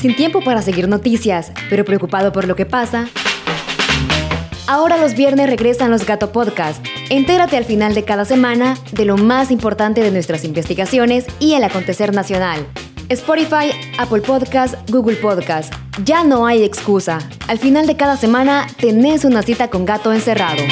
Sin tiempo para seguir noticias, pero preocupado por lo que pasa, ahora los viernes regresan los Gato Podcast. Entérate al final de cada semana de lo más importante de nuestras investigaciones y el acontecer nacional. Spotify, Apple Podcast, Google Podcast. Ya no hay excusa. Al final de cada semana tenés una cita con Gato Encerrado.